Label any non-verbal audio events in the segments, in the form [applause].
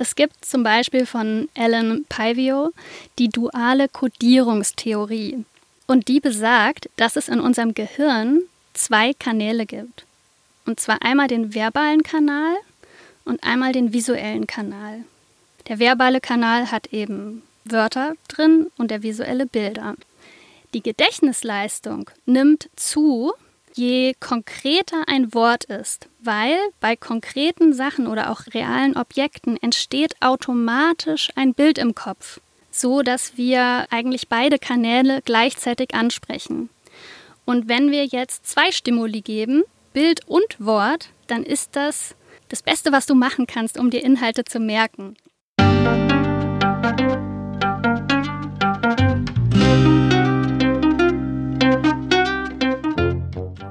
Es gibt zum Beispiel von Alan Pivio die duale Kodierungstheorie. Und die besagt, dass es in unserem Gehirn zwei Kanäle gibt. Und zwar einmal den verbalen Kanal und einmal den visuellen Kanal. Der verbale Kanal hat eben Wörter drin und der visuelle Bilder. Die Gedächtnisleistung nimmt zu, je konkreter ein Wort ist, weil bei konkreten Sachen oder auch realen Objekten entsteht automatisch ein Bild im Kopf, so dass wir eigentlich beide Kanäle gleichzeitig ansprechen. Und wenn wir jetzt zwei Stimuli geben, Bild und Wort, dann ist das das Beste, was du machen kannst, um dir Inhalte zu merken.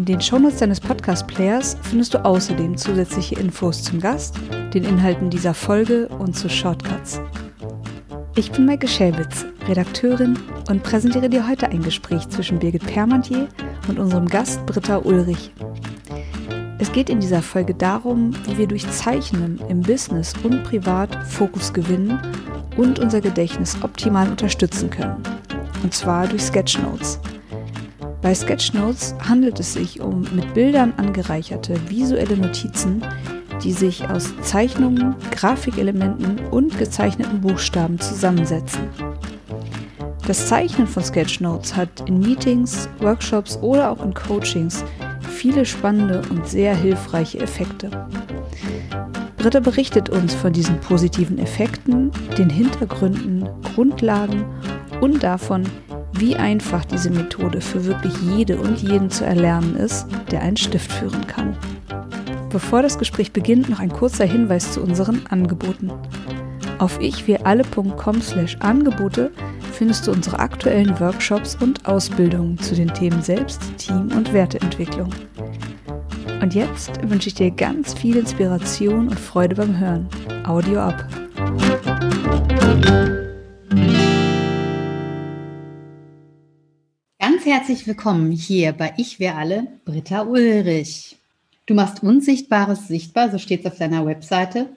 In den Shownotes deines Podcast-Players findest du außerdem zusätzliche Infos zum Gast, den Inhalten dieser Folge und zu Shortcuts. Ich bin Maike Schellwitz, Redakteurin und präsentiere dir heute ein Gespräch zwischen Birgit Permantier und unserem Gast Britta Ulrich. Es geht in dieser Folge darum, wie wir durch Zeichnen im Business und privat Fokus gewinnen und unser Gedächtnis optimal unterstützen können. Und zwar durch Sketchnotes – bei Sketchnotes handelt es sich um mit Bildern angereicherte visuelle Notizen, die sich aus Zeichnungen, Grafikelementen und gezeichneten Buchstaben zusammensetzen. Das Zeichnen von Sketchnotes hat in Meetings, Workshops oder auch in Coachings viele spannende und sehr hilfreiche Effekte. Britta berichtet uns von diesen positiven Effekten, den Hintergründen, Grundlagen und davon, wie einfach diese Methode für wirklich jede und jeden zu erlernen ist, der einen Stift führen kann. Bevor das Gespräch beginnt, noch ein kurzer Hinweis zu unseren Angeboten. Auf ichwiralle.com slash Angebote findest du unsere aktuellen Workshops und Ausbildungen zu den Themen Selbst, Team und Werteentwicklung. Und jetzt wünsche ich dir ganz viel Inspiration und Freude beim Hören. Audio ab. Herzlich willkommen hier bei Ich wir alle, Britta Ulrich. Du machst Unsichtbares sichtbar, so steht es auf deiner Webseite,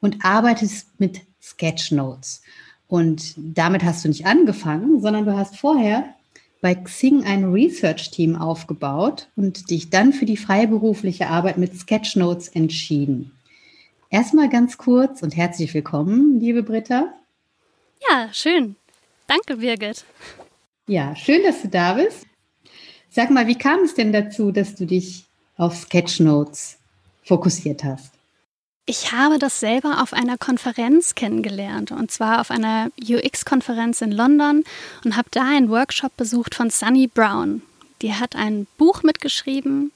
und arbeitest mit Sketchnotes. Und damit hast du nicht angefangen, sondern du hast vorher bei Xing ein Research-Team aufgebaut und dich dann für die freiberufliche Arbeit mit Sketchnotes entschieden. Erstmal ganz kurz und herzlich willkommen, liebe Britta. Ja, schön. Danke, Birgit. Ja, schön, dass du da bist. Sag mal, wie kam es denn dazu, dass du dich auf Sketchnotes fokussiert hast? Ich habe das selber auf einer Konferenz kennengelernt und zwar auf einer UX-Konferenz in London und habe da einen Workshop besucht von Sunny Brown. Die hat ein Buch mitgeschrieben,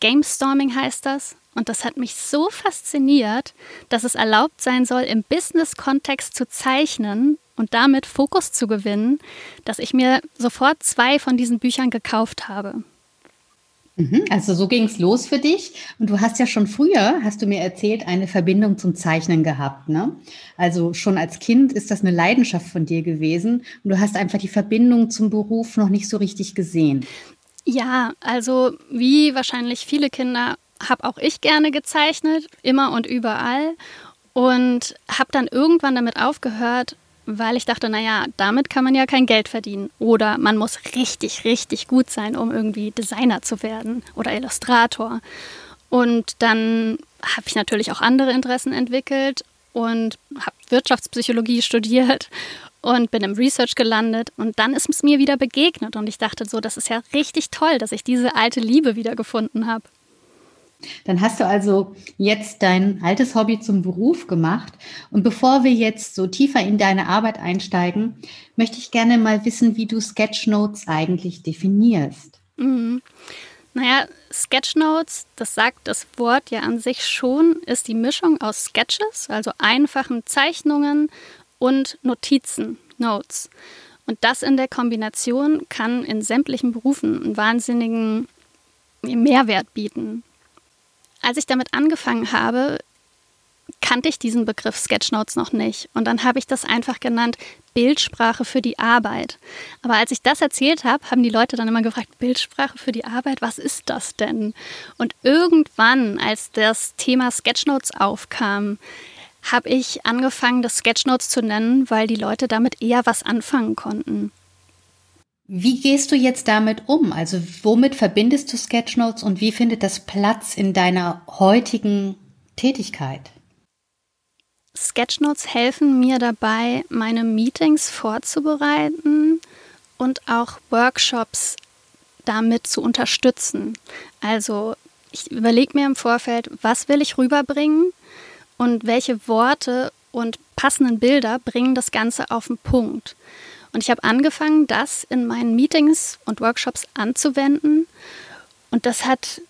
Gamestorming heißt das, und das hat mich so fasziniert, dass es erlaubt sein soll, im Business-Kontext zu zeichnen und damit Fokus zu gewinnen, dass ich mir sofort zwei von diesen Büchern gekauft habe. Mhm, also so ging es los für dich. Und du hast ja schon früher, hast du mir erzählt, eine Verbindung zum Zeichnen gehabt. Ne? Also schon als Kind ist das eine Leidenschaft von dir gewesen. Und du hast einfach die Verbindung zum Beruf noch nicht so richtig gesehen. Ja, also wie wahrscheinlich viele Kinder habe auch ich gerne gezeichnet, immer und überall. Und habe dann irgendwann damit aufgehört, weil ich dachte, naja, damit kann man ja kein Geld verdienen. Oder man muss richtig, richtig gut sein, um irgendwie Designer zu werden oder Illustrator. Und dann habe ich natürlich auch andere Interessen entwickelt und habe Wirtschaftspsychologie studiert und bin im Research gelandet. Und dann ist es mir wieder begegnet und ich dachte so, das ist ja richtig toll, dass ich diese alte Liebe wieder gefunden habe. Dann hast du also jetzt dein altes Hobby zum Beruf gemacht. Und bevor wir jetzt so tiefer in deine Arbeit einsteigen, möchte ich gerne mal wissen, wie du Sketchnotes eigentlich definierst. Mhm. Naja, Sketchnotes, das sagt das Wort ja an sich schon, ist die Mischung aus Sketches, also einfachen Zeichnungen und Notizen, Notes. Und das in der Kombination kann in sämtlichen Berufen einen wahnsinnigen Mehrwert bieten. Als ich damit angefangen habe, kannte ich diesen Begriff Sketchnotes noch nicht. Und dann habe ich das einfach genannt Bildsprache für die Arbeit. Aber als ich das erzählt habe, haben die Leute dann immer gefragt, Bildsprache für die Arbeit, was ist das denn? Und irgendwann, als das Thema Sketchnotes aufkam, habe ich angefangen, das Sketchnotes zu nennen, weil die Leute damit eher was anfangen konnten. Wie gehst du jetzt damit um? Also womit verbindest du Sketchnotes und wie findet das Platz in deiner heutigen Tätigkeit? Sketchnotes helfen mir dabei, meine Meetings vorzubereiten und auch Workshops damit zu unterstützen. Also ich überlege mir im Vorfeld, was will ich rüberbringen und welche Worte und passenden Bilder bringen das Ganze auf den Punkt. Und ich habe angefangen, das in meinen Meetings und Workshops anzuwenden. Und das hat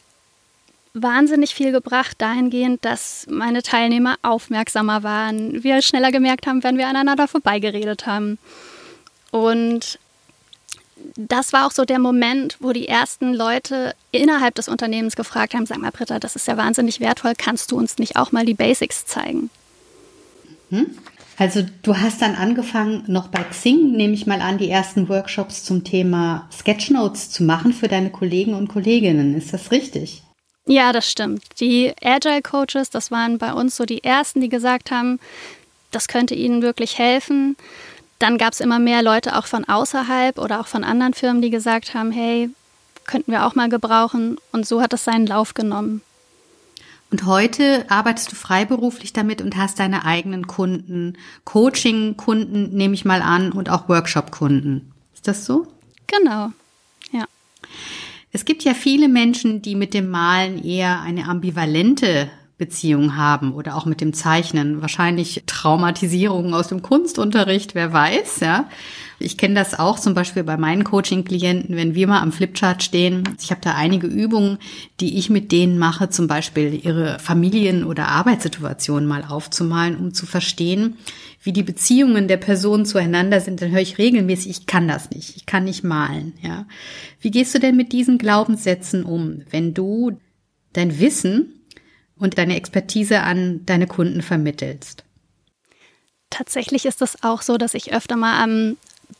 wahnsinnig viel gebracht, dahingehend, dass meine Teilnehmer aufmerksamer waren, wir schneller gemerkt haben, wenn wir aneinander vorbeigeredet haben. Und das war auch so der Moment, wo die ersten Leute innerhalb des Unternehmens gefragt haben, sag mal Britta, das ist ja wahnsinnig wertvoll, kannst du uns nicht auch mal die Basics zeigen? Hm? Also du hast dann angefangen, noch bei Xing, nehme ich mal an, die ersten Workshops zum Thema Sketchnotes zu machen für deine Kollegen und Kolleginnen. Ist das richtig? Ja, das stimmt. Die Agile Coaches, das waren bei uns so die ersten, die gesagt haben, das könnte ihnen wirklich helfen. Dann gab es immer mehr Leute auch von außerhalb oder auch von anderen Firmen, die gesagt haben, hey, könnten wir auch mal gebrauchen. Und so hat es seinen Lauf genommen. Und heute arbeitest du freiberuflich damit und hast deine eigenen Kunden, Coaching-Kunden, nehme ich mal an, und auch Workshop-Kunden. Ist das so? Genau, ja. Es gibt ja viele Menschen, die mit dem Malen eher eine ambivalente Beziehung haben oder auch mit dem Zeichnen. Wahrscheinlich Traumatisierungen aus dem Kunstunterricht, wer weiß, ja. Ich kenne das auch zum Beispiel bei meinen Coaching-Klienten, wenn wir mal am Flipchart stehen. Ich habe da einige Übungen, die ich mit denen mache, zum Beispiel ihre Familien- oder Arbeitssituation mal aufzumalen, um zu verstehen, wie die Beziehungen der Personen zueinander sind. Dann höre ich regelmäßig, ich kann das nicht, ich kann nicht malen. Ja, wie gehst du denn mit diesen Glaubenssätzen um, wenn du dein Wissen und deine Expertise an deine Kunden vermittelst? Tatsächlich ist es auch so, dass ich öfter mal am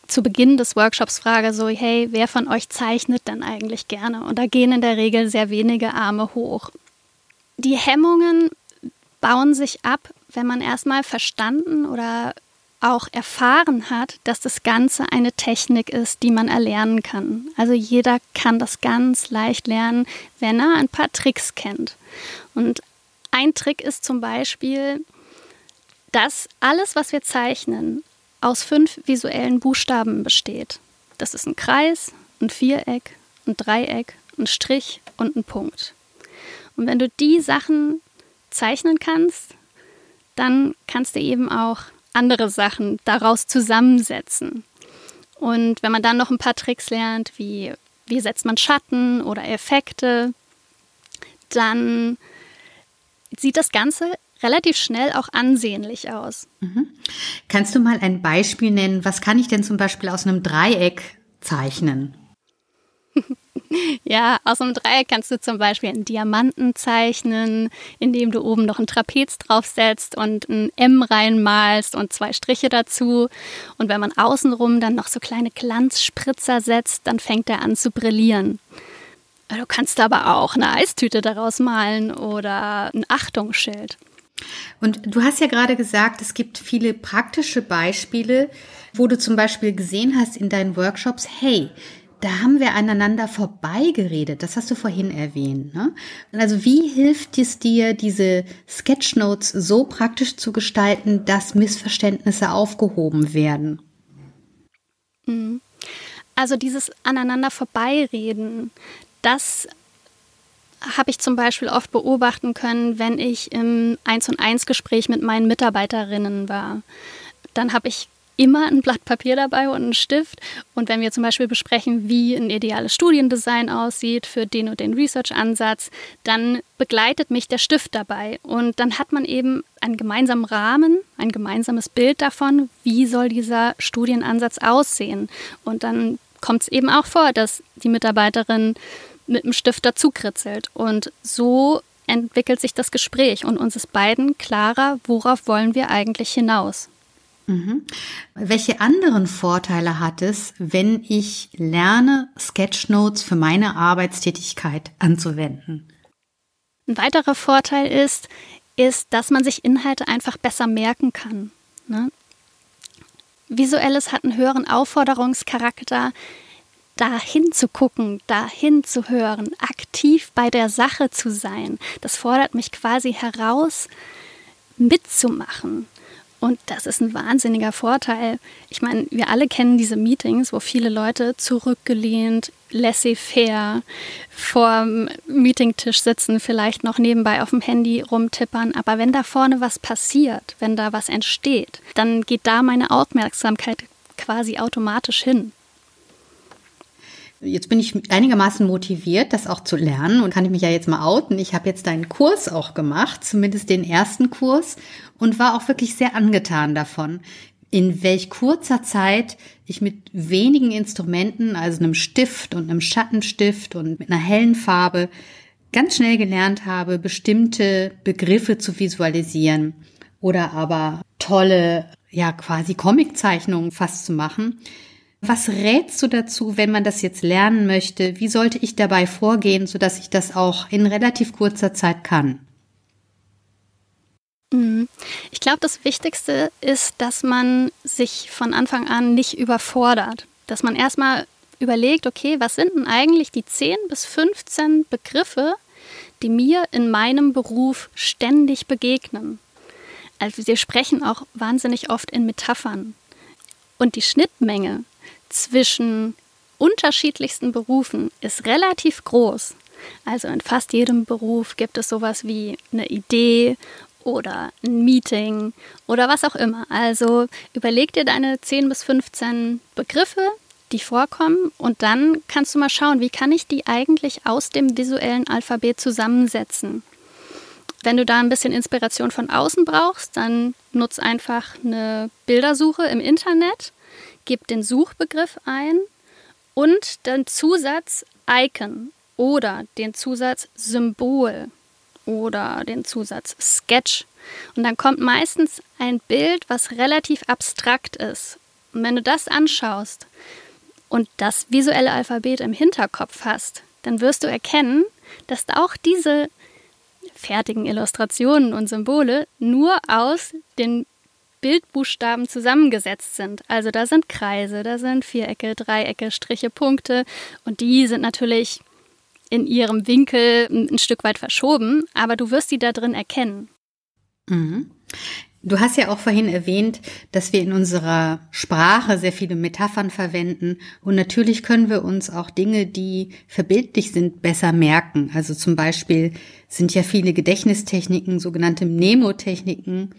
zu Beginn des Workshops frage, so, hey, wer von euch zeichnet denn eigentlich gerne? Und da gehen in der Regel sehr wenige Arme hoch. Die Hemmungen bauen sich ab, wenn man erstmal verstanden oder auch erfahren hat, dass das Ganze eine Technik ist, die man erlernen kann. Also jeder kann das ganz leicht lernen, wenn er ein paar Tricks kennt. Und ein Trick ist zum Beispiel, dass alles, was wir zeichnen, aus fünf visuellen Buchstaben besteht. Das ist ein Kreis, ein Viereck, ein Dreieck, ein Strich und ein Punkt. Und wenn du die Sachen zeichnen kannst, dann kannst du eben auch andere Sachen daraus zusammensetzen. Und wenn man dann noch ein paar Tricks lernt, wie wie setzt man Schatten oder Effekte, dann sieht das Ganze relativ schnell auch ansehnlich aus. Mhm. Kannst du mal ein Beispiel nennen? Was kann ich denn zum Beispiel aus einem Dreieck zeichnen? [laughs] Ja, aus einem Dreieck kannst du zum Beispiel einen Diamanten zeichnen, indem du oben noch ein Trapez draufsetzt und ein M reinmalst und zwei Striche dazu. Und wenn man außenrum dann noch so kleine Glanzspritzer setzt, dann fängt er an zu brillieren. Du kannst aber auch eine Eistüte daraus malen oder ein Achtungsschild. Und du hast ja gerade gesagt, es gibt viele praktische Beispiele, wo du zum Beispiel gesehen hast in deinen Workshops, hey, da haben wir aneinander vorbeigeredet. Das hast du vorhin erwähnt. Ne? Also wie hilft es dir, diese Sketchnotes so praktisch zu gestalten, dass Missverständnisse aufgehoben werden? Mhm. Also dieses aneinander vorbeireden, das habe ich zum Beispiel oft beobachten können, wenn ich im 1 und 1 Gespräch mit meinen Mitarbeiterinnen war. Dann habe ich immer ein Blatt Papier dabei und einen Stift. Und wenn wir zum Beispiel besprechen, wie ein ideales Studiendesign aussieht für den und den Research-Ansatz, dann begleitet mich der Stift dabei. Und dann hat man eben einen gemeinsamen Rahmen, ein gemeinsames Bild davon, wie soll dieser Studienansatz aussehen. Und dann kommt es eben auch vor, dass die Mitarbeiterin mit dem Stift dazu kritzelt. Und so entwickelt sich das Gespräch und uns ist beiden klarer, worauf wollen wir eigentlich hinaus. Mhm. Welche anderen Vorteile hat es, wenn ich lerne, Sketchnotes für meine Arbeitstätigkeit anzuwenden? Ein weiterer Vorteil ist, ist, dass man sich Inhalte einfach besser merken kann. Ne? Visuelles hat einen höheren Aufforderungscharakter, dahin zu gucken, dahin zu hören, aktiv bei der Sache zu sein. Das fordert mich quasi heraus, mitzumachen. Und das ist ein wahnsinniger Vorteil. Ich meine, wir alle kennen diese Meetings, wo viele Leute zurückgelehnt, laissez-faire vor dem Meetingtisch sitzen, vielleicht noch nebenbei auf dem Handy rumtippern. Aber wenn da vorne was passiert, wenn da was entsteht, dann geht da meine Aufmerksamkeit quasi automatisch hin. Jetzt bin ich einigermaßen motiviert, das auch zu lernen und kann ich mich ja jetzt mal outen. Ich habe jetzt deinen Kurs auch gemacht, zumindest den ersten Kurs und war auch wirklich sehr angetan davon, in welch kurzer Zeit ich mit wenigen Instrumenten, also einem Stift und einem Schattenstift und mit einer hellen Farbe ganz schnell gelernt habe, bestimmte Begriffe zu visualisieren oder aber tolle, ja, quasi Comiczeichnungen fast zu machen was rätst du dazu, wenn man das jetzt lernen möchte? Wie sollte ich dabei vorgehen, sodass ich das auch in relativ kurzer Zeit kann? Mhm. Ich glaube, das Wichtigste ist, dass man sich von Anfang an nicht überfordert. Dass man erstmal überlegt, okay, was sind denn eigentlich die 10 bis 15 Begriffe, die mir in meinem Beruf ständig begegnen? Also wir sprechen auch wahnsinnig oft in Metaphern. Und die Schnittmenge zwischen unterschiedlichsten Berufen ist relativ groß. Also in fast jedem Beruf gibt es sowas wie eine Idee oder ein Meeting oder was auch immer. Also überleg dir deine 10 bis 15 Begriffe, die vorkommen und dann kannst du mal schauen, wie kann ich die eigentlich aus dem visuellen Alphabet zusammensetzen. Wenn du da ein bisschen Inspiration von außen brauchst, dann nutz einfach eine Bildersuche im Internet gib den Suchbegriff ein und den Zusatz Icon oder den Zusatz Symbol oder den Zusatz Sketch. Und dann kommt meistens ein Bild, was relativ abstrakt ist. Und wenn du das anschaust und das visuelle Alphabet im Hinterkopf hast, dann wirst du erkennen, dass auch diese fertigen Illustrationen und Symbole nur aus den Bildbuchstaben zusammengesetzt sind. Also da sind Kreise, da sind Vierecke, Dreiecke, Striche, Punkte und die sind natürlich in ihrem Winkel ein Stück weit verschoben, aber du wirst sie da drin erkennen. Mhm. Du hast ja auch vorhin erwähnt, dass wir in unserer Sprache sehr viele Metaphern verwenden und natürlich können wir uns auch Dinge, die verbildlich sind, besser merken. Also zum Beispiel sind ja viele Gedächtnistechniken, sogenannte Mnemotechniken,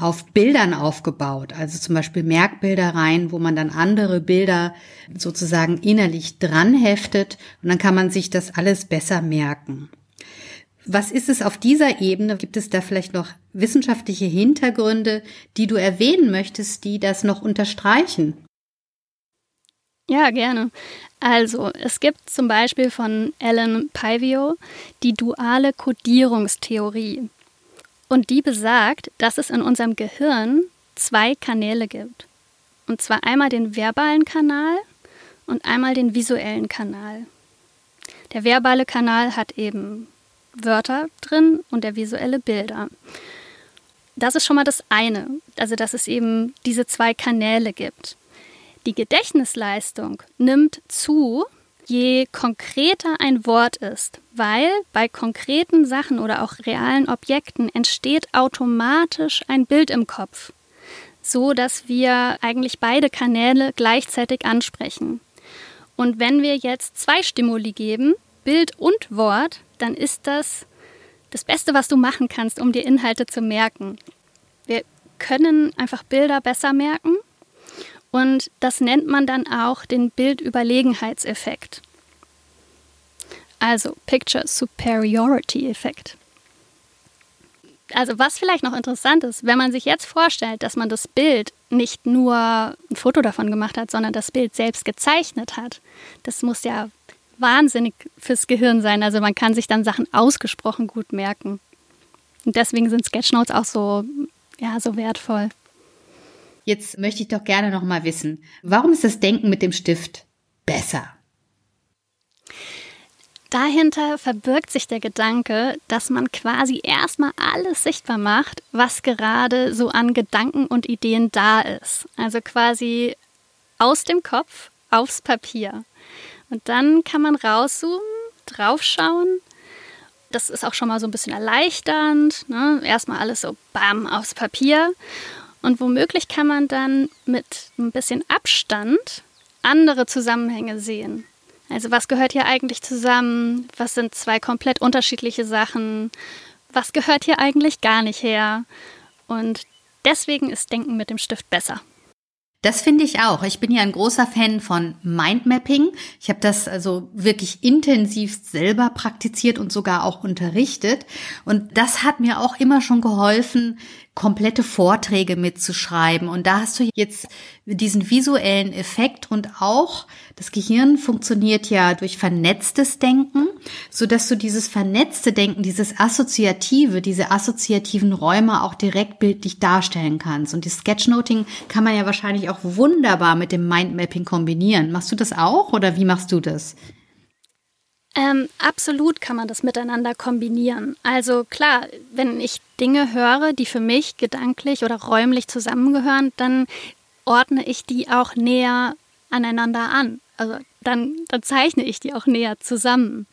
auf Bildern aufgebaut, also zum Beispiel Merkbilder rein, wo man dann andere Bilder sozusagen innerlich dran heftet und dann kann man sich das alles besser merken. Was ist es auf dieser Ebene? Gibt es da vielleicht noch wissenschaftliche Hintergründe, die du erwähnen möchtest, die das noch unterstreichen? Ja, gerne. Also, es gibt zum Beispiel von Alan Pivio die duale Kodierungstheorie. Und die besagt, dass es in unserem Gehirn zwei Kanäle gibt. Und zwar einmal den verbalen Kanal und einmal den visuellen Kanal. Der verbale Kanal hat eben Wörter drin und der visuelle Bilder. Das ist schon mal das eine, also dass es eben diese zwei Kanäle gibt. Die Gedächtnisleistung nimmt zu, je konkreter ein Wort ist, weil bei konkreten Sachen oder auch realen Objekten entsteht automatisch ein Bild im Kopf, so dass wir eigentlich beide Kanäle gleichzeitig ansprechen. Und wenn wir jetzt zwei Stimuli geben, Bild und Wort, dann ist das das Beste, was du machen kannst, um dir Inhalte zu merken. Wir können einfach Bilder besser merken Und das nennt man dann auch den Bildüberlegenheitseffekt. Also Picture Superiority Effekt. Also was vielleicht noch interessant ist, wenn man sich jetzt vorstellt, dass man das Bild nicht nur ein Foto davon gemacht hat, sondern das Bild selbst gezeichnet hat, das muss ja wahnsinnig fürs Gehirn sein. Also man kann sich dann Sachen ausgesprochen gut merken. Und deswegen sind Sketchnotes auch so, ja, so wertvoll. Jetzt möchte ich doch gerne noch mal wissen, warum ist das Denken mit dem Stift besser? Dahinter verbirgt sich der Gedanke, dass man quasi erstmal alles sichtbar macht, was gerade so an Gedanken und Ideen da ist. Also quasi aus dem Kopf aufs Papier. Und dann kann man rauszoomen, draufschauen. Das ist auch schon mal so ein bisschen erleichternd. Ne? Erstmal alles so bam aufs Papier. Und womöglich kann man dann mit ein bisschen Abstand andere Zusammenhänge sehen. Also was gehört hier eigentlich zusammen? Was sind zwei komplett unterschiedliche Sachen? Was gehört hier eigentlich gar nicht her? Und deswegen ist Denken mit dem Stift besser. Das finde ich auch. Ich bin ja ein großer Fan von Mindmapping. Ich habe das also wirklich intensiv selber praktiziert und sogar auch unterrichtet. Und das hat mir auch immer schon geholfen, komplette Vorträge mitzuschreiben. Und da hast du jetzt diesen visuellen Effekt und auch das Gehirn funktioniert ja durch vernetztes Denken, so dass du dieses vernetzte Denken, dieses assoziative, diese assoziativen Räume auch direkt bildlich darstellen kannst. Und die Sketchnoting kann man ja wahrscheinlich auch wunderbar mit dem Mindmapping kombinieren. Machst du das auch oder wie machst du das? Ähm, absolut kann man das miteinander kombinieren. Also klar, wenn ich Dinge höre, die für mich gedanklich oder räumlich zusammengehören, dann ordne ich die auch näher aneinander an. Also dann, dann zeichne ich die auch näher zusammen.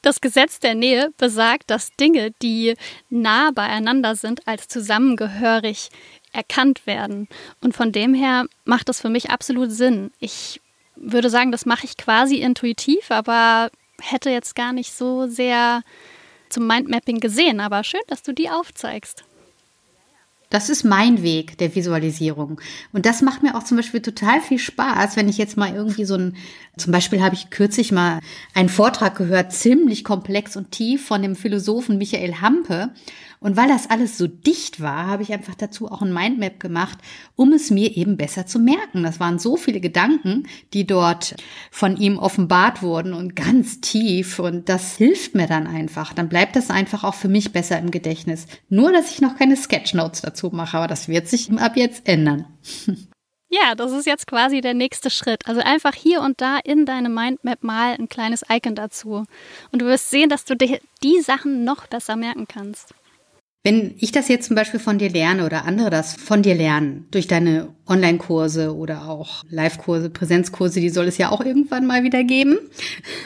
Das Gesetz der Nähe besagt, dass Dinge, die nah beieinander sind, als zusammengehörig erkannt werden. Und von dem her macht das für mich absolut Sinn. Ich würde sagen, das mache ich quasi intuitiv, aber hätte jetzt gar nicht so sehr zum Mindmapping gesehen, aber schön, dass du die aufzeigst. Das ist mein Weg der Visualisierung. Und das macht mir auch zum Beispiel total viel Spaß, wenn ich jetzt mal irgendwie so ein, zum Beispiel habe ich kürzlich mal einen Vortrag gehört, ziemlich komplex und tief von dem Philosophen Michael Hampe. Und weil das alles so dicht war, habe ich einfach dazu auch ein Mindmap gemacht, um es mir eben besser zu merken. Das waren so viele Gedanken, die dort von ihm offenbart wurden und ganz tief. Und das hilft mir dann einfach. Dann bleibt das einfach auch für mich besser im Gedächtnis. Nur, dass ich noch keine Sketchnotes dazu mache, aber das wird sich ab jetzt ändern. [laughs] Ja, das ist jetzt quasi der nächste Schritt. Also einfach hier und da in deine Mindmap mal ein kleines Icon dazu. Und du wirst sehen, dass du dir die Sachen noch besser merken kannst. Wenn ich das jetzt zum Beispiel von dir lerne oder andere das von dir lernen, durch deine Online-Kurse oder auch Live-Kurse, Präsenzkurse, die soll es ja auch irgendwann mal wieder geben,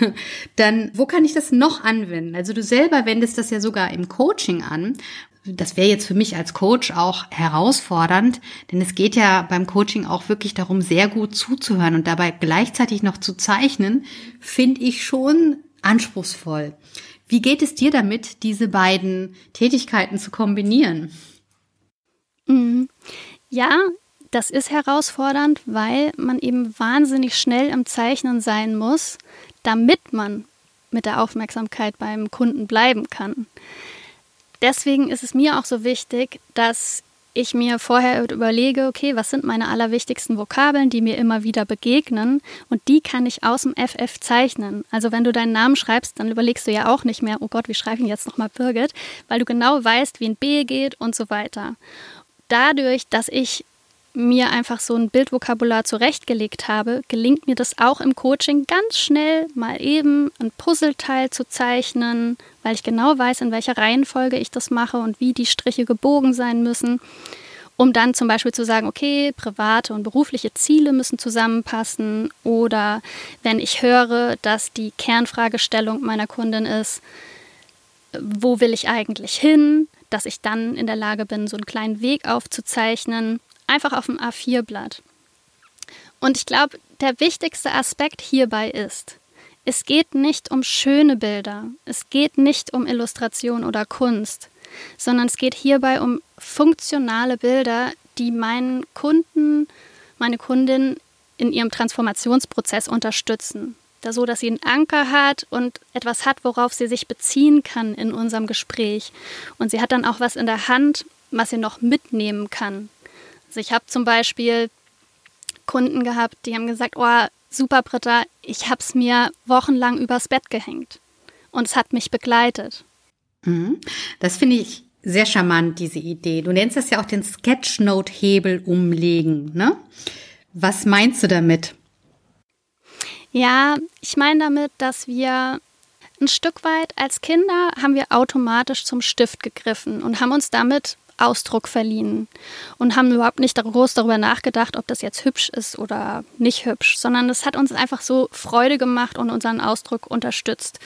[laughs] dann wo kann ich das noch anwenden? Also du selber wendest das ja sogar im Coaching an. Das wäre jetzt für mich als Coach auch herausfordernd, denn es geht ja beim Coaching auch wirklich darum, sehr gut zuzuhören und dabei gleichzeitig noch zu zeichnen, finde ich schon anspruchsvoll. Wie geht es dir damit, diese beiden Tätigkeiten zu kombinieren? Mhm. Ja, das ist herausfordernd, weil man eben wahnsinnig schnell im Zeichnen sein muss, damit man mit der Aufmerksamkeit beim Kunden bleiben kann. Deswegen ist es mir auch so wichtig, dass ich mir vorher überlege, okay, was sind meine allerwichtigsten Vokabeln, die mir immer wieder begegnen und die kann ich aus dem FF zeichnen. Also wenn du deinen Namen schreibst, dann überlegst du ja auch nicht mehr, oh Gott, wie schreibe ich jetzt nochmal Birgit, weil du genau weißt, wie ein B geht und so weiter. Dadurch, dass ich mir einfach so ein Bildvokabular zurechtgelegt habe, gelingt mir das auch im Coaching ganz schnell mal eben ein Puzzleteil zu zeichnen, weil ich genau weiß, in welcher Reihenfolge ich das mache und wie die Striche gebogen sein müssen, um dann zum Beispiel zu sagen, okay, private und berufliche Ziele müssen zusammenpassen oder wenn ich höre, dass die Kernfragestellung meiner Kundin ist, wo will ich eigentlich hin, dass ich dann in der Lage bin, so einen kleinen Weg aufzuzeichnen einfach auf dem A4-Blatt. Und ich glaube, der wichtigste Aspekt hierbei ist, es geht nicht um schöne Bilder, es geht nicht um Illustration oder Kunst, sondern es geht hierbei um funktionale Bilder, die meinen Kunden meine Kundin in ihrem Transformationsprozess unterstützen. Da so, dass sie einen Anker hat und etwas hat, worauf sie sich beziehen kann in unserem Gespräch. Und sie hat dann auch was in der Hand, was sie noch mitnehmen kann. Also ich habe zum Beispiel Kunden gehabt, die haben gesagt, oh, super Britta, ich habe es mir wochenlang übers Bett gehängt. Und es hat mich begleitet. Mhm. Das finde ich sehr charmant, diese Idee. Du nennst das ja auch den Sketchnote-Hebel umlegen, ne? Was meinst du damit? Ja, ich meine damit, dass wir ein Stück weit als Kinder haben wir automatisch zum Stift gegriffen und haben uns damit Ausdruck verliehen und haben überhaupt nicht groß darüber nachgedacht, ob das jetzt hübsch ist oder nicht hübsch, sondern es hat uns einfach so Freude gemacht und unseren Ausdruck unterstützt.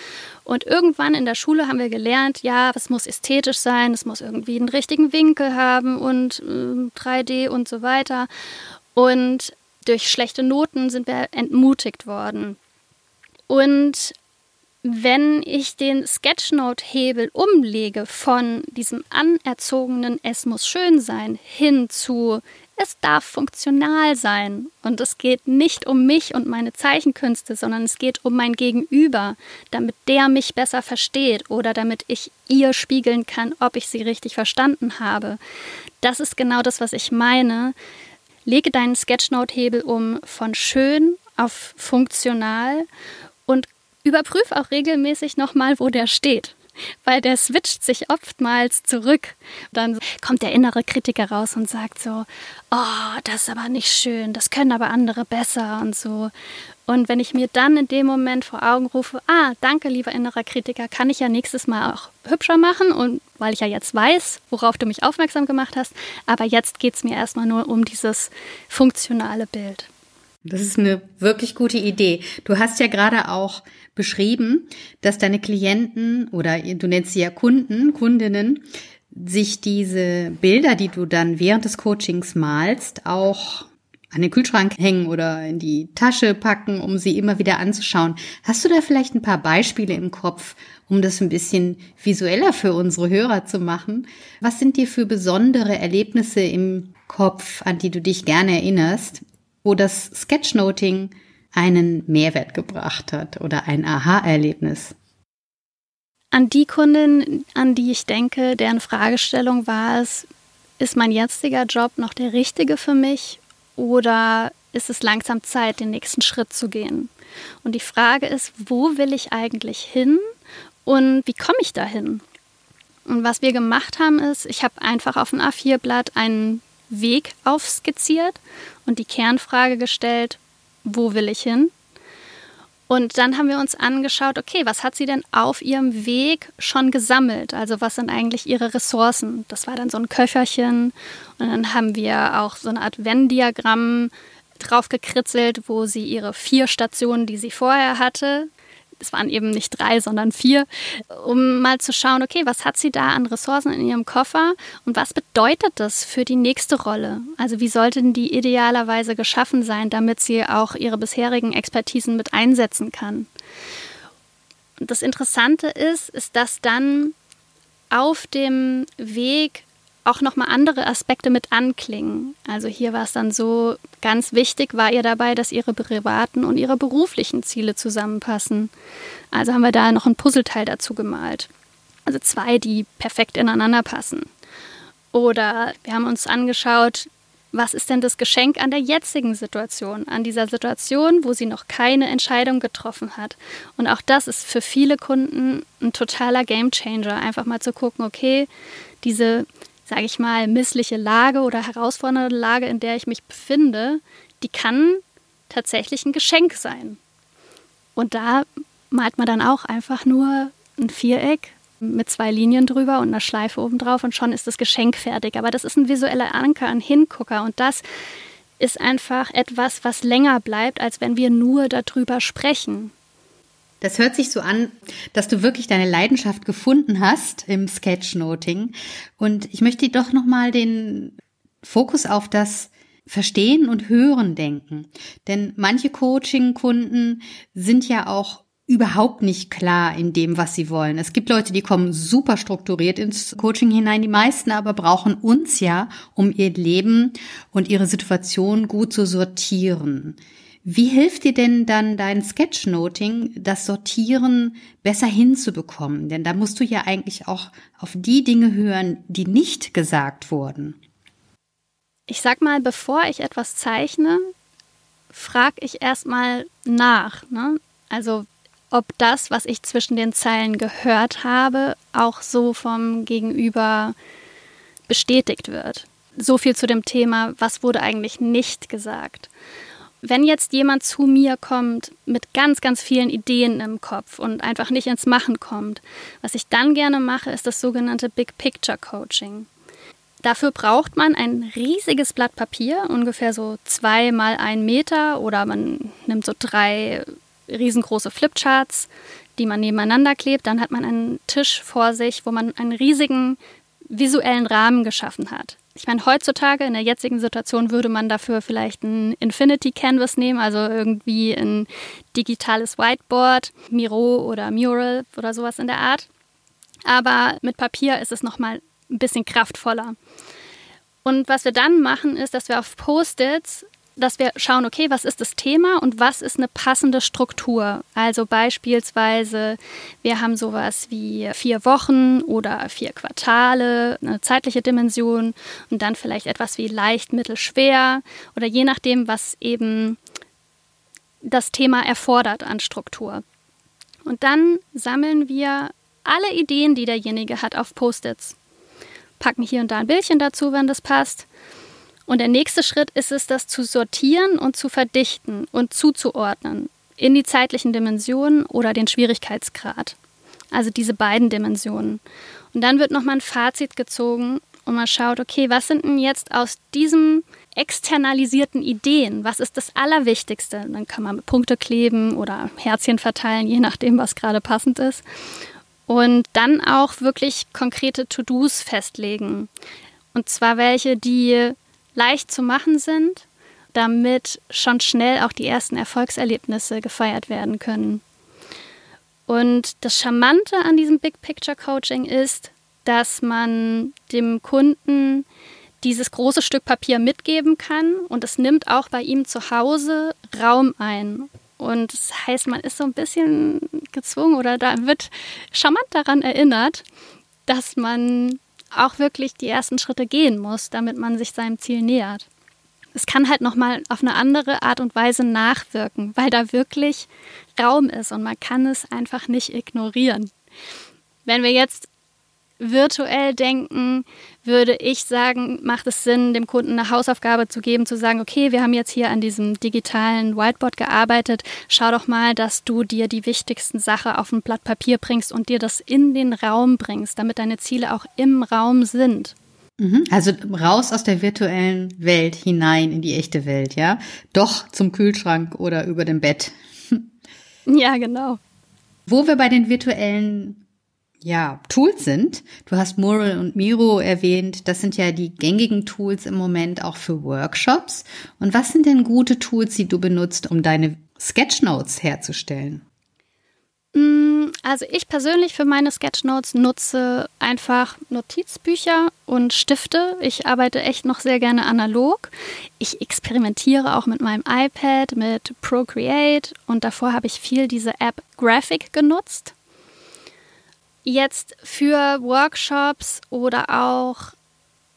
Und irgendwann in der Schule haben wir gelernt, ja, es muss ästhetisch sein, es muss irgendwie einen richtigen Winkel haben und äh, 3D und so weiter. Und durch schlechte Noten sind wir entmutigt worden. Und wenn ich den Sketchnote-Hebel umlege von diesem anerzogenen Es muss schön sein hin zu es darf funktional sein und es geht nicht um mich und meine Zeichenkünste, sondern es geht um mein Gegenüber, damit der mich besser versteht oder damit ich ihr spiegeln kann, ob ich sie richtig verstanden habe. Das ist genau das, was ich meine. Lege deinen Sketchnote-Hebel um von schön auf funktional und Überprüf auch regelmäßig nochmal, wo der steht weil der switcht sich oftmals zurück. Dann kommt der innere Kritiker raus und sagt so, oh, das ist aber nicht schön, das können aber andere besser und so. Und wenn ich mir dann in dem Moment vor Augen rufe, ah, danke, lieber innerer Kritiker, kann ich ja nächstes Mal auch hübscher machen und weil ich ja jetzt weiß, worauf du mich aufmerksam gemacht hast, aber jetzt geht es mir erstmal nur um dieses funktionale Bild. Das ist eine wirklich gute Idee. Du hast ja gerade auch beschrieben, dass deine Klienten oder du nennst sie ja Kunden, Kundinnen, sich diese Bilder, die du dann während des Coachings malst, auch an den Kühlschrank hängen oder in die Tasche packen, um sie immer wieder anzuschauen. Hast du da vielleicht ein paar Beispiele im Kopf, um das ein bisschen visueller für unsere Hörer zu machen? Was sind dir für besondere Erlebnisse im Kopf, an die du dich gerne erinnerst, wo das Sketchnoting einen Mehrwert gebracht hat oder ein Aha-Erlebnis? An die Kundin, an die ich denke, deren Fragestellung war es, ist mein jetziger Job noch der richtige für mich oder ist es langsam Zeit, den nächsten Schritt zu gehen? Und die Frage ist, wo will ich eigentlich hin und wie komme ich dahin? Und was wir gemacht haben, ist, ich habe einfach auf ein A4-Blatt einen Weg aufskizziert und die Kernfrage gestellt, wo will ich hin? Und dann haben wir uns angeschaut, okay, was hat sie denn auf ihrem Weg schon gesammelt? Also was sind eigentlich ihre Ressourcen? Das war dann so ein Köfferchen. Und dann haben wir auch so eine Art Venn-Diagramm drauf gekritzelt, wo sie ihre vier Stationen, die sie vorher hatte, es waren eben nicht drei, sondern vier, um mal zu schauen, okay, was hat sie da an Ressourcen in ihrem Koffer und was bedeutet das für die nächste Rolle? Also wie sollten die idealerweise geschaffen sein, damit sie auch ihre bisherigen Expertisen mit einsetzen kann? Das Interessante ist, ist, dass dann auf dem Weg auch nochmal andere Aspekte mit anklingen. Also hier war es dann so, ganz wichtig war ihr dabei, dass ihre privaten und ihre beruflichen Ziele zusammenpassen. Also haben wir da noch ein Puzzleteil dazu gemalt. Also zwei, die perfekt ineinander passen. Oder wir haben uns angeschaut, was ist denn das Geschenk an der jetzigen Situation, an dieser Situation, wo sie noch keine Entscheidung getroffen hat. Und auch das ist für viele Kunden ein totaler Gamechanger, einfach mal zu gucken, okay, diese sage ich mal, missliche Lage oder herausfordernde Lage, in der ich mich befinde, die kann tatsächlich ein Geschenk sein. Und da malt man dann auch einfach nur ein Viereck mit zwei Linien drüber und einer Schleife oben drauf und schon ist das Geschenk fertig. Aber das ist ein visueller Anker, ein Hingucker und das ist einfach etwas, was länger bleibt, als wenn wir nur darüber sprechen. Das hört sich so an, dass du wirklich deine Leidenschaft gefunden hast im Sketchnoting. Und ich möchte doch nochmal den Fokus auf das Verstehen und Hören denken. Denn manche Coaching-Kunden sind ja auch überhaupt nicht klar in dem, was sie wollen. Es gibt Leute, die kommen super strukturiert ins Coaching hinein. Die meisten aber brauchen uns ja, um ihr Leben und ihre Situation gut zu sortieren. Wie hilft dir denn dann dein Sketchnoting, das Sortieren besser hinzubekommen? Denn da musst du ja eigentlich auch auf die Dinge hören, die nicht gesagt wurden. Ich sag mal, bevor ich etwas zeichne, frage ich erstmal nach. Ne? Also ob das, was ich zwischen den Zeilen gehört habe, auch so vom Gegenüber bestätigt wird. So viel zu dem Thema, was wurde eigentlich nicht gesagt. Wenn jetzt jemand zu mir kommt mit ganz, ganz vielen Ideen im Kopf und einfach nicht ins Machen kommt, was ich dann gerne mache, ist das sogenannte Big Picture Coaching. Dafür braucht man ein riesiges Blatt Papier, ungefähr so zwei mal ein Meter oder man nimmt so drei riesengroße Flipcharts, die man nebeneinander klebt. Dann hat man einen Tisch vor sich, wo man einen riesigen visuellen Rahmen geschaffen hat. Ich meine, heutzutage in der jetzigen Situation würde man dafür vielleicht ein Infinity Canvas nehmen, also irgendwie ein digitales Whiteboard, Miro oder Mural oder sowas in der Art. Aber mit Papier ist es nochmal ein bisschen kraftvoller. Und was wir dann machen, ist, dass wir auf Post-its dass wir schauen, okay, was ist das Thema und was ist eine passende Struktur? Also beispielsweise, wir haben sowas wie vier Wochen oder vier Quartale, eine zeitliche Dimension und dann vielleicht etwas wie leicht, mittel, schwer oder je nachdem, was eben das Thema erfordert an Struktur. Und dann sammeln wir alle Ideen, die derjenige hat, auf Post-its. Packen hier und da ein Bildchen dazu, wenn das passt. Und der nächste Schritt ist es, das zu sortieren und zu verdichten und zuzuordnen in die zeitlichen Dimensionen oder den Schwierigkeitsgrad. Also diese beiden Dimensionen. Und dann wird nochmal ein Fazit gezogen und man schaut, okay, was sind denn jetzt aus diesem externalisierten Ideen, was ist das Allerwichtigste? Dann kann man Punkte kleben oder Herzchen verteilen, je nachdem, was gerade passend ist. Und dann auch wirklich konkrete To-Dos festlegen. Und zwar welche, die leicht zu machen sind, damit schon schnell auch die ersten Erfolgserlebnisse gefeiert werden können. Und das Charmante an diesem Big Picture Coaching ist, dass man dem Kunden dieses große Stück Papier mitgeben kann und es nimmt auch bei ihm zu Hause Raum ein. Und das heißt, man ist so ein bisschen gezwungen oder da wird charmant daran erinnert, dass man auch wirklich die ersten Schritte gehen muss, damit man sich seinem Ziel nähert. Es kann halt nochmal auf eine andere Art und Weise nachwirken, weil da wirklich Raum ist und man kann es einfach nicht ignorieren. Wenn wir jetzt virtuell denken, würde ich sagen, macht es Sinn, dem Kunden eine Hausaufgabe zu geben, zu sagen, okay, wir haben jetzt hier an diesem digitalen Whiteboard gearbeitet, schau doch mal, dass du dir die wichtigsten Sachen auf ein Blatt Papier bringst und dir das in den Raum bringst, damit deine Ziele auch im Raum sind. Mhm. Also raus aus der virtuellen Welt hinein in die echte Welt, ja? Doch zum Kühlschrank oder über dem Bett. [laughs] Ja, genau. Wo wir bei den virtuellen ja, Tools sind. Du hast Mural und Miro erwähnt. Das sind ja die gängigen Tools im Moment auch für Workshops. Und was sind denn gute Tools, die du benutzt, um deine Sketchnotes herzustellen? Mm, also ich persönlich für meine Sketchnotes nutze einfach Notizbücher und Stifte. Ich arbeite echt noch sehr gerne analog. Ich experimentiere auch mit meinem iPad, mit Procreate und davor habe ich viel diese App Graphic genutzt jetzt für Workshops oder auch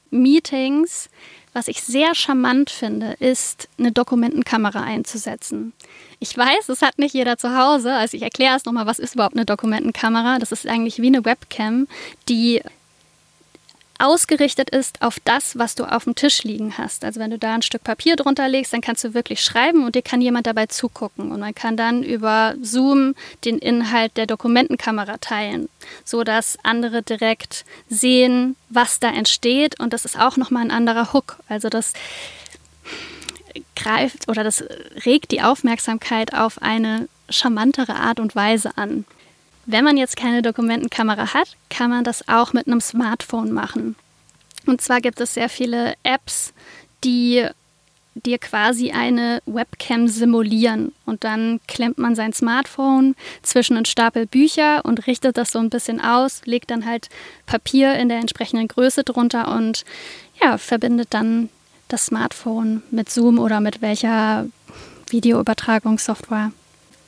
Meetings, was ich sehr charmant finde, ist eine Dokumentenkamera einzusetzen. Ich weiß, es hat nicht jeder zu Hause. Also ich erkläre es nochmal, was ist überhaupt eine Dokumentenkamera? Das ist eigentlich wie eine Webcam, die ausgerichtet ist auf das, was du auf dem Tisch liegen hast. Also wenn du da ein Stück Papier drunter legst, dann kannst du wirklich schreiben und dir kann jemand dabei zugucken. Und man kann dann über Zoom den Inhalt der Dokumentenkamera teilen, sodass andere direkt sehen, was da entsteht. Und das ist auch nochmal ein anderer Hook. Also das greift oder das regt die Aufmerksamkeit auf eine charmantere Art und Weise an. Wenn man jetzt keine Dokumentenkamera hat, kann man das auch mit einem Smartphone machen. Und zwar gibt es sehr viele Apps, die dir quasi eine Webcam simulieren und dann klemmt man sein Smartphone zwischen einen Stapel Bücher und richtet das so ein bisschen aus, legt dann halt Papier in der entsprechenden Größe drunter und ja, verbindet dann das Smartphone mit Zoom oder mit welcher Videoübertragungssoftware,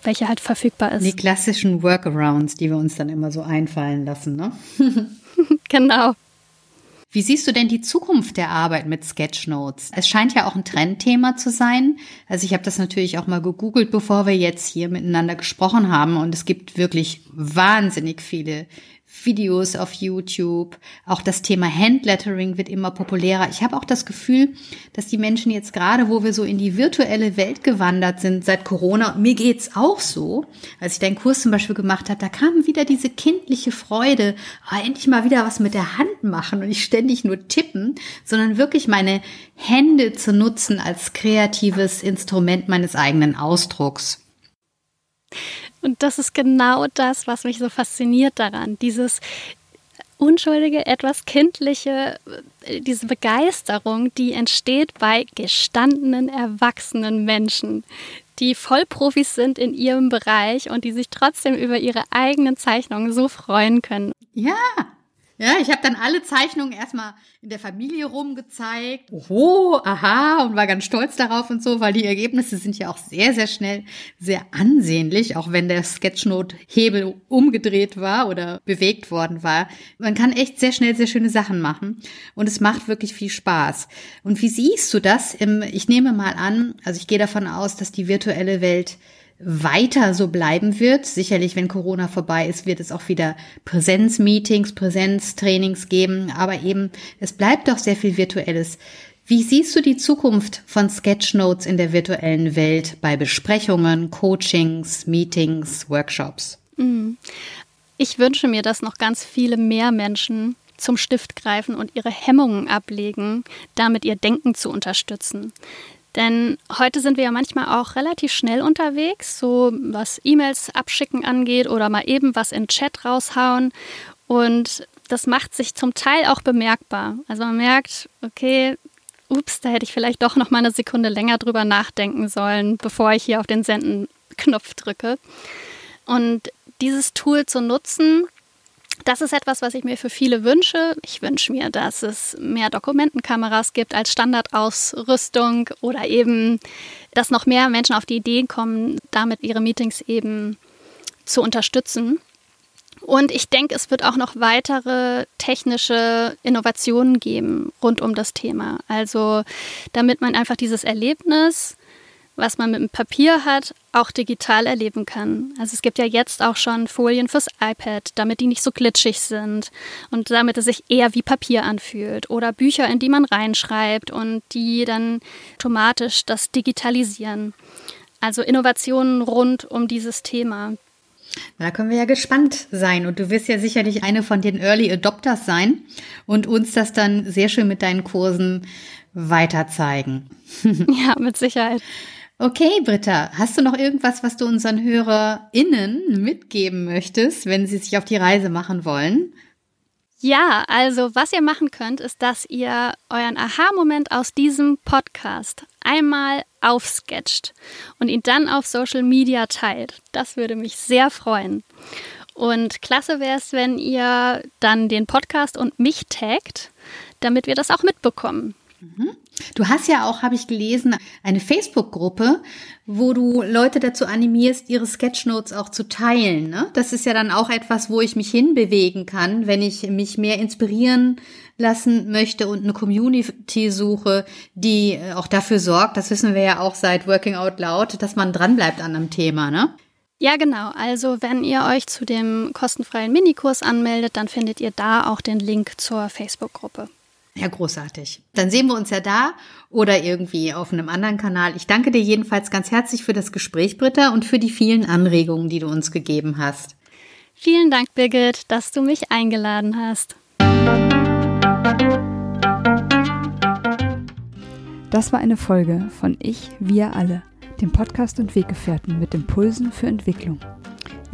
welche halt verfügbar ist. Die klassischen Workarounds, die wir uns dann immer so einfallen lassen, ne? [laughs] genau. Wie siehst du denn die Zukunft der Arbeit mit Sketchnotes? Es scheint ja auch ein Trendthema zu sein. Also ich habe das natürlich auch mal gegoogelt, bevor wir jetzt hier miteinander gesprochen haben. Und es gibt wirklich wahnsinnig viele Videos auf YouTube. Auch das Thema Handlettering wird immer populärer. Ich habe auch das Gefühl, dass die Menschen jetzt gerade, wo wir so in die virtuelle Welt gewandert sind seit Corona, mir geht's auch so, als ich deinen Kurs zum Beispiel gemacht habe, da kam wieder diese kindliche Freude, oh, endlich mal wieder was mit der Hand machen und nicht ständig nur tippen, sondern wirklich meine Hände zu nutzen als kreatives Instrument meines eigenen Ausdrucks. Und das ist genau das, was mich so fasziniert daran. Dieses unschuldige, etwas kindliche, äh, diese Begeisterung, die entsteht bei gestandenen, erwachsenen Menschen, die Vollprofis sind in ihrem Bereich und die sich trotzdem über ihre eigenen Zeichnungen so freuen können. Ja, ja, ich habe dann alle Zeichnungen erstmal in der Familie rumgezeigt. Oho, aha, und war ganz stolz darauf und so, weil die Ergebnisse sind ja auch sehr, sehr schnell sehr ansehnlich, auch wenn der Sketchnote-Hebel umgedreht war oder bewegt worden war. Man kann echt sehr schnell sehr schöne Sachen machen und es macht wirklich viel Spaß. Und wie siehst du das? Ich nehme mal an, also ich gehe davon aus, dass die virtuelle Welt weiter so bleiben wird. Sicherlich, wenn Corona vorbei ist, wird es auch wieder Präsenzmeetings, Präsenztrainings geben, aber eben, es bleibt doch sehr viel Virtuelles. Wie siehst du die Zukunft von Sketchnotes in der virtuellen Welt bei Besprechungen, Coachings, Meetings, Workshops? Mhm. Ich wünsche mir, dass noch ganz viele mehr Menschen zum Stift greifen und ihre Hemmungen ablegen, damit ihr Denken zu unterstützen. Denn heute sind wir ja manchmal auch relativ schnell unterwegs, so was E-Mails abschicken angeht oder mal eben was in Chat raushauen. Und das macht sich zum Teil auch bemerkbar. Also man merkt, okay, ups, da hätte ich vielleicht doch noch mal eine Sekunde länger drüber nachdenken sollen, bevor ich hier auf den Senden-Knopf drücke. Und dieses Tool zu nutzen, das ist etwas, was ich mir für viele wünsche. Ich wünsche mir, dass es mehr Dokumentenkameras gibt als Standardausrüstung oder eben, dass noch mehr Menschen auf die Idee kommen, damit ihre Meetings eben zu unterstützen. Und ich denke, es wird auch noch weitere technische Innovationen geben rund um das Thema. Also damit man einfach dieses Erlebnis was man mit dem Papier hat, auch digital erleben kann. Also es gibt ja jetzt auch schon Folien fürs iPad, damit die nicht so glitschig sind und damit es sich eher wie Papier anfühlt. Oder Bücher, in die man reinschreibt und die dann automatisch das digitalisieren. Also Innovationen rund um dieses Thema. Da können wir ja gespannt sein. Und du wirst ja sicherlich eine von den Early Adopters sein und uns das dann sehr schön mit deinen Kursen weiter zeigen. [laughs] [laughs] ja, mit Sicherheit. Okay, Britta, hast du noch irgendwas, was du unseren HörerInnen mitgeben möchtest, wenn sie sich auf die Reise machen wollen? Ja, also was ihr machen könnt, ist, dass ihr euren Aha-Moment aus diesem Podcast einmal aufsketcht und ihn dann auf Social Media teilt. Das würde mich sehr freuen. Und klasse wäre es, wenn ihr dann den Podcast und mich taggt, damit wir das auch mitbekommen. Mhm. Du hast ja auch, habe ich gelesen, eine Facebook-Gruppe, wo du Leute dazu animierst, ihre Sketchnotes auch zu teilen. Ne? Das ist ja dann auch etwas, wo ich mich hinbewegen kann, wenn ich mich mehr inspirieren lassen möchte und eine Community suche, die äh, auch dafür sorgt, das wissen wir ja auch seit Working Out Loud, dass man dranbleibt an einem Thema, ne? Ja, genau. Also wenn ihr euch zu dem kostenfreien Minikurs anmeldet, dann findet ihr da auch den Link zur Facebook-Gruppe. Ja, großartig. Dann sehen wir uns ja da oder irgendwie auf einem anderen Kanal. Ich danke dir jedenfalls ganz herzlich für das Gespräch, Britta, und für die vielen Anregungen, die du uns gegeben hast. Vielen Dank, Birgit, dass du mich eingeladen hast. Das war eine Folge von Ich, wir alle, dem Podcast und Weggefährten mit Impulsen für Entwicklung.